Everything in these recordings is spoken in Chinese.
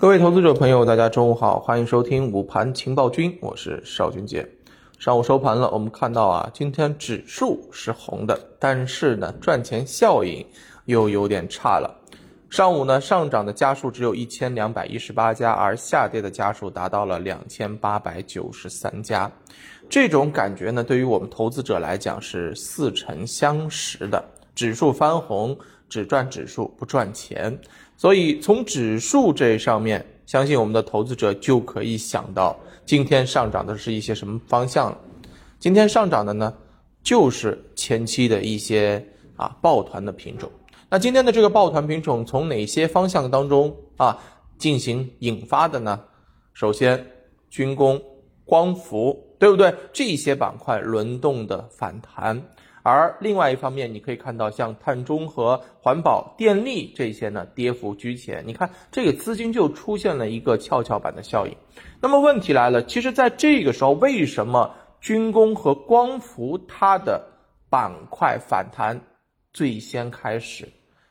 各位投资者朋友，大家中午好，欢迎收听午盘情报君，我是邵军杰。上午收盘了，我们看到啊，今天指数是红的，但是呢，赚钱效应又有点差了。上午呢，上涨的家数只有一千两百一十八家，而下跌的家数达到了两千八百九十三家。这种感觉呢，对于我们投资者来讲是似曾相识的。指数翻红，只赚指数不赚钱。所以从指数这上面，相信我们的投资者就可以想到，今天上涨的是一些什么方向了。今天上涨的呢，就是前期的一些啊抱团的品种。那今天的这个抱团品种从哪些方向当中啊进行引发的呢？首先，军工、光伏，对不对？这些板块轮动的反弹。而另外一方面，你可以看到像碳中和、环保、电力这些呢，跌幅居前。你看这个资金就出现了一个跷跷板的效应。那么问题来了，其实在这个时候，为什么军工和光伏它的板块反弹最先开始？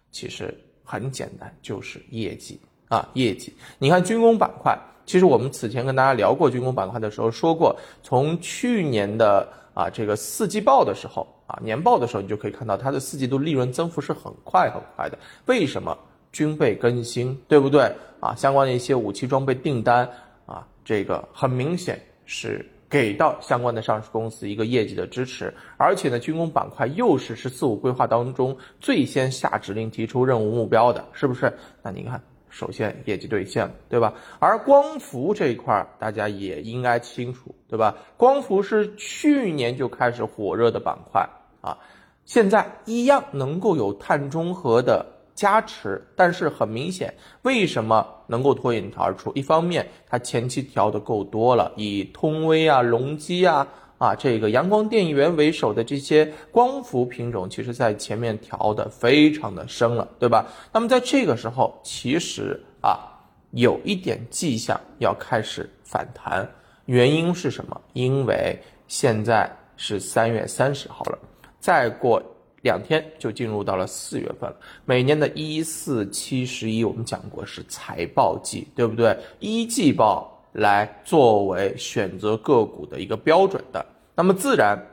其实很简单，就是业绩啊，业绩。你看军工板块，其实我们此前跟大家聊过军工板块的时候说过，从去年的啊这个四季报的时候。啊，年报的时候你就可以看到它的四季度利润增幅是很快很快的。为什么？军备更新，对不对？啊，相关的一些武器装备订单啊，这个很明显是给到相关的上市公司一个业绩的支持。而且呢，军工板块又是“十四五”规划当中最先下指令、提出任务目标的，是不是？那你看。首先业绩兑现，对吧？而光伏这一块大家也应该清楚，对吧？光伏是去年就开始火热的板块啊，现在一样能够有碳中和的加持，但是很明显，为什么能够脱颖而出？一方面它前期调的够多了，以通威啊、隆基啊。啊，这个阳光电源为首的这些光伏品种，其实在前面调的非常的深了，对吧？那么在这个时候，其实啊，有一点迹象要开始反弹，原因是什么？因为现在是三月三十号了，再过两天就进入到了四月份了。每年的一四七十一，我们讲过是财报季，对不对？一季报。来作为选择个股的一个标准的，那么自然，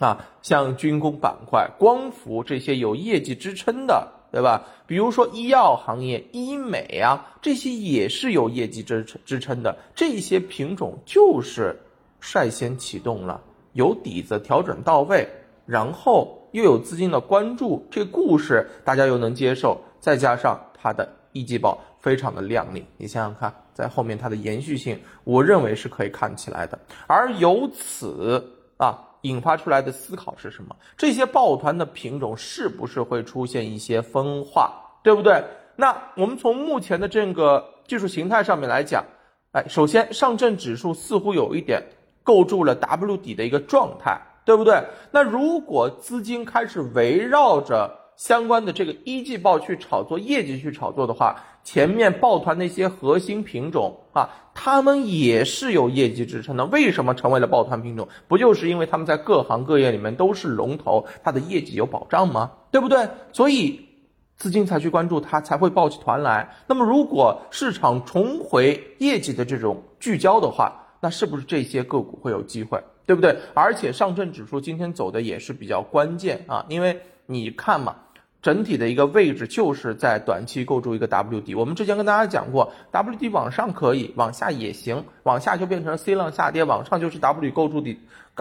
啊，像军工板块、光伏这些有业绩支撑的，对吧？比如说医药行业、医美啊，这些也是有业绩支撑支撑的。这些品种就是率先启动了，有底子，调整到位，然后又有资金的关注，这故事大家又能接受，再加上它的一季报非常的靓丽，你想想看。在后面它的延续性，我认为是可以看起来的。而由此啊引发出来的思考是什么？这些抱团的品种是不是会出现一些分化，对不对？那我们从目前的这个技术形态上面来讲，哎，首先上证指数似乎有一点构筑了 W 底的一个状态，对不对？那如果资金开始围绕着相关的这个一季报去炒作业绩去炒作的话，前面抱团那些核心品种啊，他们也是有业绩支撑的。为什么成为了抱团品种？不就是因为他们在各行各业里面都是龙头，它的业绩有保障吗？对不对？所以资金才去关注它，才会抱起团来。那么如果市场重回业绩的这种聚焦的话，那是不是这些个股会有机会？对不对？而且上证指数今天走的也是比较关键啊，因为你看嘛。整体的一个位置就是在短期构筑一个 W 底。我们之前跟大家讲过，W 底往上可以，往下也行，往下就变成 C 浪下跌，往上就是 W 构筑底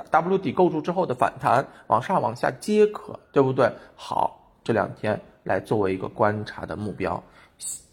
，W 底构筑之后的反弹，往上往下皆可，对不对？好，这两天来作为一个观察的目标。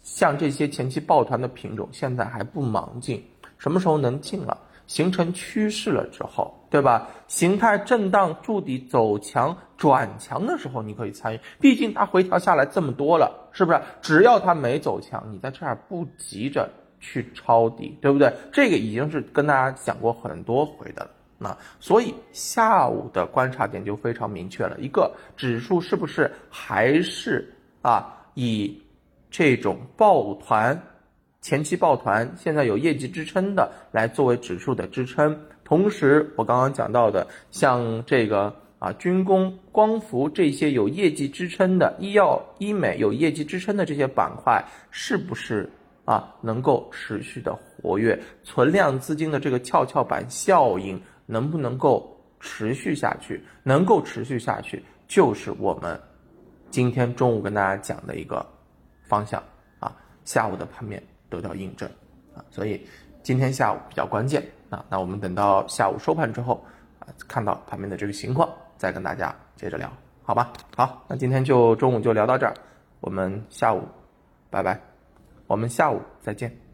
像这些前期抱团的品种，现在还不忙进，什么时候能进了？形成趋势了之后，对吧？形态震荡筑底走强转强的时候，你可以参与。毕竟它回调下来这么多了，是不是？只要它没走强，你在这儿不急着去抄底，对不对？这个已经是跟大家讲过很多回的了。那所以下午的观察点就非常明确了，一个指数是不是还是啊以这种抱团？前期抱团，现在有业绩支撑的来作为指数的支撑。同时，我刚刚讲到的，像这个啊军工、光伏这些有业绩支撑的，医药、医美有业绩支撑的这些板块，是不是啊能够持续的活跃，存量资金的这个跷跷板效应能不能够持续下去？能够持续下去，就是我们今天中午跟大家讲的一个方向啊，下午的盘面得到印证啊，所以今天下午比较关键啊，那我们等到下午收盘之后啊，看到盘面的这个情况，再跟大家接着聊，好吧？好，那今天就中午就聊到这儿。我们下午，拜拜，我们下午再见。